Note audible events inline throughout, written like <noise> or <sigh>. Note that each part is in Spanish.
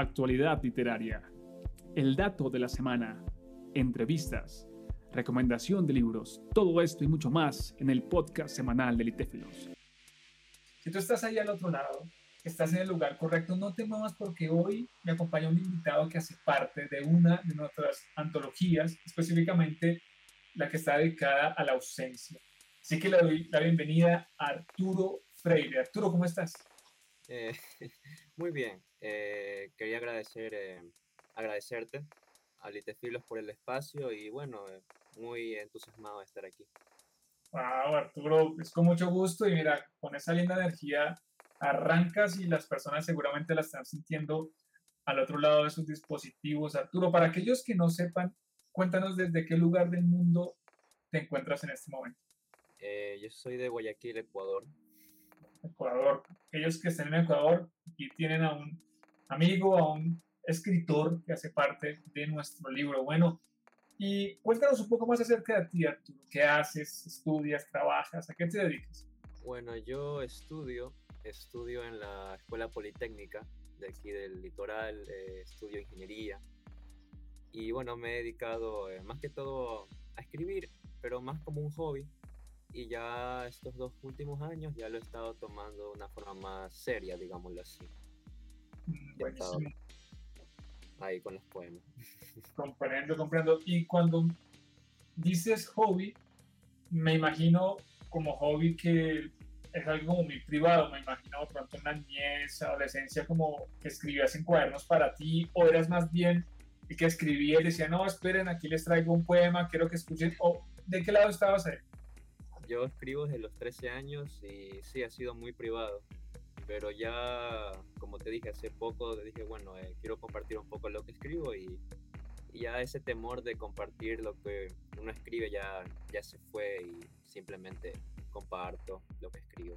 actualidad literaria, el dato de la semana, entrevistas, recomendación de libros, todo esto y mucho más en el podcast semanal de Litéfilos. Si tú estás ahí al otro lado, estás en el lugar correcto, no te muevas porque hoy me acompaña un invitado que hace parte de una de nuestras antologías, específicamente la que está dedicada a la ausencia. Así que le doy la bienvenida a Arturo Freire. Arturo, ¿cómo estás? Eh, <laughs> muy bien. Eh, quería agradecer, eh, agradecerte a Litefilos por el espacio y bueno, muy entusiasmado de estar aquí. Wow, Arturo, es con mucho gusto y mira, con esa linda energía arrancas y las personas seguramente la están sintiendo al otro lado de sus dispositivos. Arturo, para aquellos que no sepan, cuéntanos desde qué lugar del mundo te encuentras en este momento. yo soy de Guayaquil, Ecuador. Ecuador. Aquellos que estén en Ecuador y tienen a un amigo, a un escritor que hace parte de nuestro libro. Bueno, y cuéntanos un poco más acerca de ti, Arturo. ¿Qué haces? ¿Estudias? ¿Trabajas? ¿A qué te dedicas? Bueno, yo estudio, estudio en la Escuela Politécnica de aquí del litoral, eh, estudio ingeniería. Y bueno, me he dedicado eh, más que todo a escribir, pero más como un hobby y ya estos dos últimos años ya lo he estado tomando de una forma más seria, digámoslo así. Ahí con los poemas. <laughs> Comprendo, comprendo. Y cuando dices hobby, me imagino como hobby que es algo muy privado, me imagino pronto en la niñez, adolescencia, como que escribías en cuadernos para ti, o eras más bien el que escribía y decía, no, esperen, aquí les traigo un poema, quiero que escuchen, o ¿de qué lado estabas ahí? Yo escribo desde los 13 años y sí, ha sido muy privado. Pero ya, como te dije hace poco, dije, bueno, eh, quiero compartir un poco lo que escribo y, ya ese temor de compartir lo que uno escribe ya, ya se fue y simplemente comparto lo que escribo.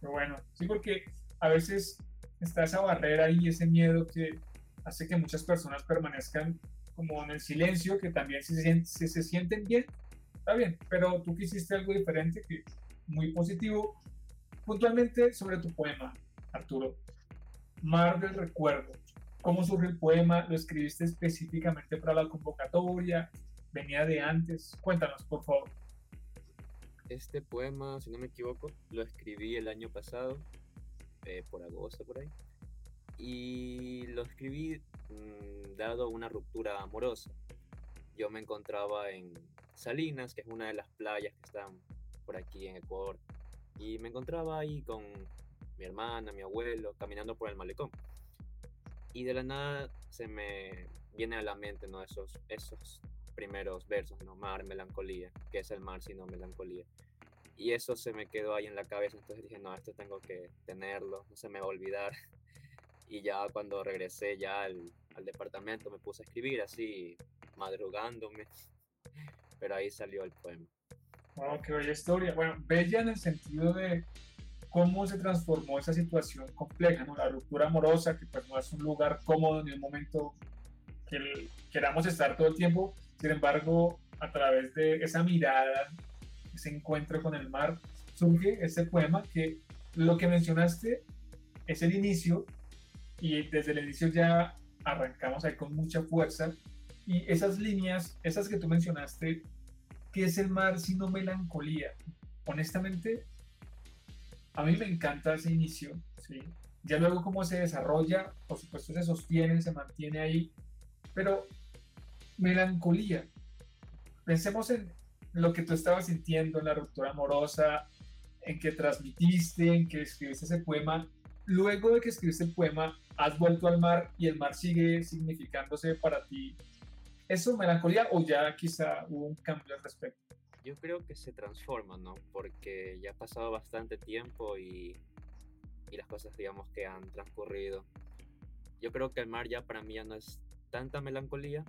Pero bueno, sí, porque a veces está esa barrera y ese miedo que hace que muchas personas permanezcan como en el silencio, que también se, se, se sienten bien, está bien, pero tú quisiste algo diferente, que muy positivo. Puntualmente sobre tu poema, Arturo, Mar del Recuerdo. ¿Cómo surge el poema? ¿Lo escribiste específicamente para la convocatoria? ¿Venía de antes? Cuéntanos, por favor. Este poema, si no me equivoco, lo escribí el año pasado, eh, por agosto, por ahí. Y lo escribí mm, dado una ruptura amorosa. Yo me encontraba en, Salinas, que es una de las playas que están por aquí en Ecuador. Y me encontraba ahí con mi hermana, mi abuelo, caminando por el malecón. Y de la nada se me viene a la mente ¿no? esos, esos primeros versos, ¿no? Mar, melancolía, que es el mar sino melancolía. Y eso se me quedó ahí en la cabeza, entonces dije, no, esto tengo que tenerlo, no se me va a olvidar. <laughs> Y ya cuando regresé ya al, al departamento me puse a escribir así, madrugándome <laughs> pero ahí salió el poema. Wow, qué bella historia. Bueno, bella en el sentido de cómo se transformó esa situación compleja, ¿no? La ruptura amorosa, que pues no es un lugar cómodo ni un momento que queramos estar todo el tiempo. Sin embargo, a través de esa mirada, ese encuentro con el mar, surge ese poema que lo que mencionaste es el inicio y desde el inicio ya arrancamos ahí con mucha fuerza y esas líneas, esas que tú mencionaste, ¿qué es el mar sino melancolía? Honestamente, a mí me encanta ese inicio, ¿sí? Ya luego cómo se desarrolla, por supuesto se sostiene, se mantiene ahí, pero melancolía. Pensemos en lo que tú estabas sintiendo, en la ruptura amorosa, en que transmitiste, en que escribiste ese poema. Luego de que escribiste el poema, has vuelto al mar y el mar sigue significándose para ti ¿Eso melancolía o ya quizá hubo un cambio al respecto? Yo creo que se transforma, ¿no? Porque ya ha pasado bastante tiempo y, y las cosas, digamos, que han transcurrido. Yo creo que el mar ya para mí ya no es tanta melancolía,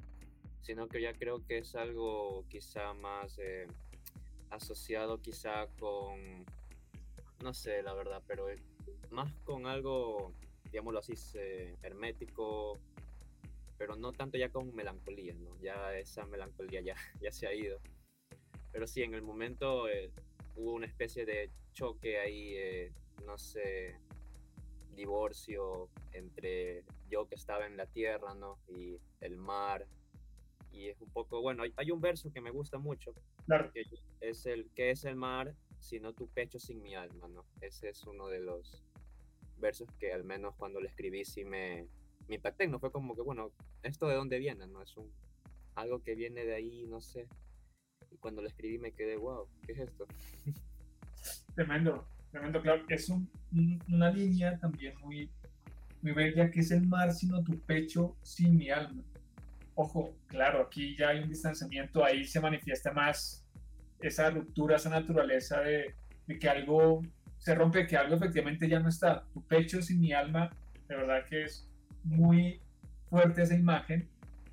sino que ya creo que es algo quizá más eh, asociado quizá con, no sé, la verdad, pero más con algo, digámoslo así, hermético, pero no tanto ya con melancolía, ¿no? Ya esa melancolía ya, <laughs> ya se ha ido. Pero sí, en el momento eh, hubo una especie de choque ahí, eh, no sé, divorcio entre yo que estaba en la tierra, ¿no? Y el mar. Y es un poco, bueno, hay, un verso que me gusta mucho. Claro. Que es el, que es el mar, sino tu pecho sin mi alma, ¿no? Ese es uno de los versos que al menos cuando lo escribí sí me, me impacté, ¿no? Fue como que, bueno, ¿esto de dónde viene, no? Es un, algo que viene de ahí, no sé. Y cuando lo escribí me quedé, wow, ¿qué es esto? <laughs> Tremendo, tremendo, claro. Es una línea también muy, muy bella que es el mar sino tu pecho sin mi alma. Ojo, claro, aquí ya hay un distanciamiento, ahí se manifiesta más esa ruptura, esa naturaleza de, de que algo se rompe, que algo efectivamente ya no está. Tu pecho sin mi alma, de verdad que es muy fuerte esa imagen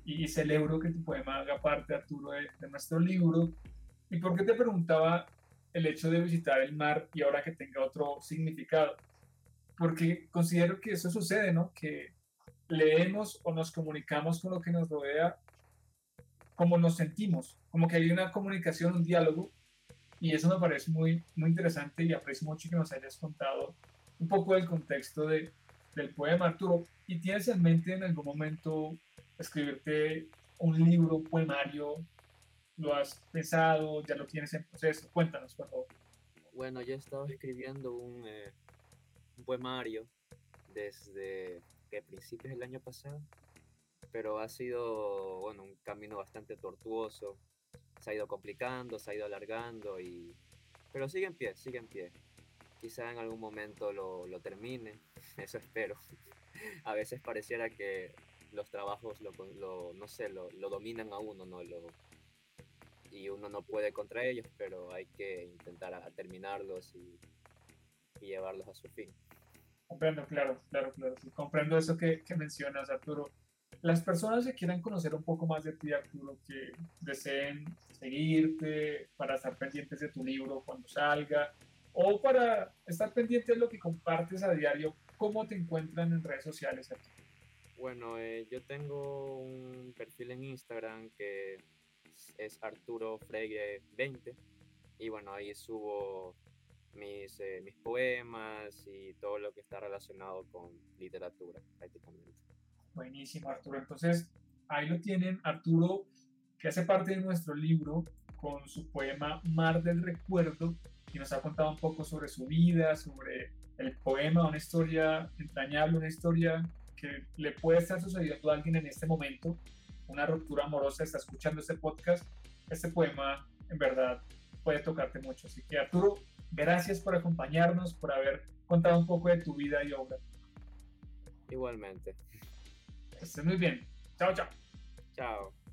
y celebro que tu poema haga parte, Arturo, de, de nuestro libro. ¿Y por qué te preguntaba el hecho de visitar el mar y ahora que tenga otro significado? Porque considero que eso sucede, ¿no? Que leemos o nos comunicamos con lo que nos rodea como nos sentimos, como que hay una comunicación, un diálogo, y eso me parece muy, muy interesante y aprecio mucho que nos hayas contado un poco del contexto de, del poema, Arturo. ¿Y tienes en mente en algún momento escribirte un libro, un poemario? ¿Lo has pensado? ¿Ya lo tienes en proceso? Cuéntanos, por favor. Bueno, yo he estado escribiendo un, eh, un poemario desde que principios del año pasado, pero ha sido bueno, un camino bastante tortuoso, se ha ido complicando, se ha ido alargando, y... pero sigue en pie, sigue en pie. Quizá en algún momento lo, lo termine, <laughs> eso espero. A veces pareciera que los trabajos lo, lo no sé, lo, lo, dominan a uno, ¿no? Lo, y uno no puede contra ellos, pero hay que intentar a, terminarlos y, y, llevarlos a su fin. Comprendo, claro, claro, claro. comprendo eso que, que, mencionas, Arturo. Las personas que quieran conocer un poco más de ti, Arturo, que deseen seguirte para estar pendientes de tu libro cuando salga, o para estar pendientes de lo que compartes a diario, ¿cómo te encuentran en redes sociales, Arturo? Bueno, eh, yo tengo un perfil en Instagram que es Arturo Freire 20 y bueno, ahí subo mis, eh, mis poemas y todo lo que está relacionado con literatura prácticamente. Buenísimo, Arturo. Entonces, ahí lo tienen, Arturo, que hace parte de nuestro libro con su poema Mar del Recuerdo y nos ha contado un poco sobre su vida, sobre el poema, una historia entrañable, una historia que le puede estar sucediendo a alguien en este momento, una ruptura amorosa, está escuchando este podcast, este poema en verdad puede tocarte mucho. Así que Arturo, gracias por acompañarnos, por haber contado un poco de tu vida y obra. Igualmente. Que estés muy bien. Chao, chao. Chao.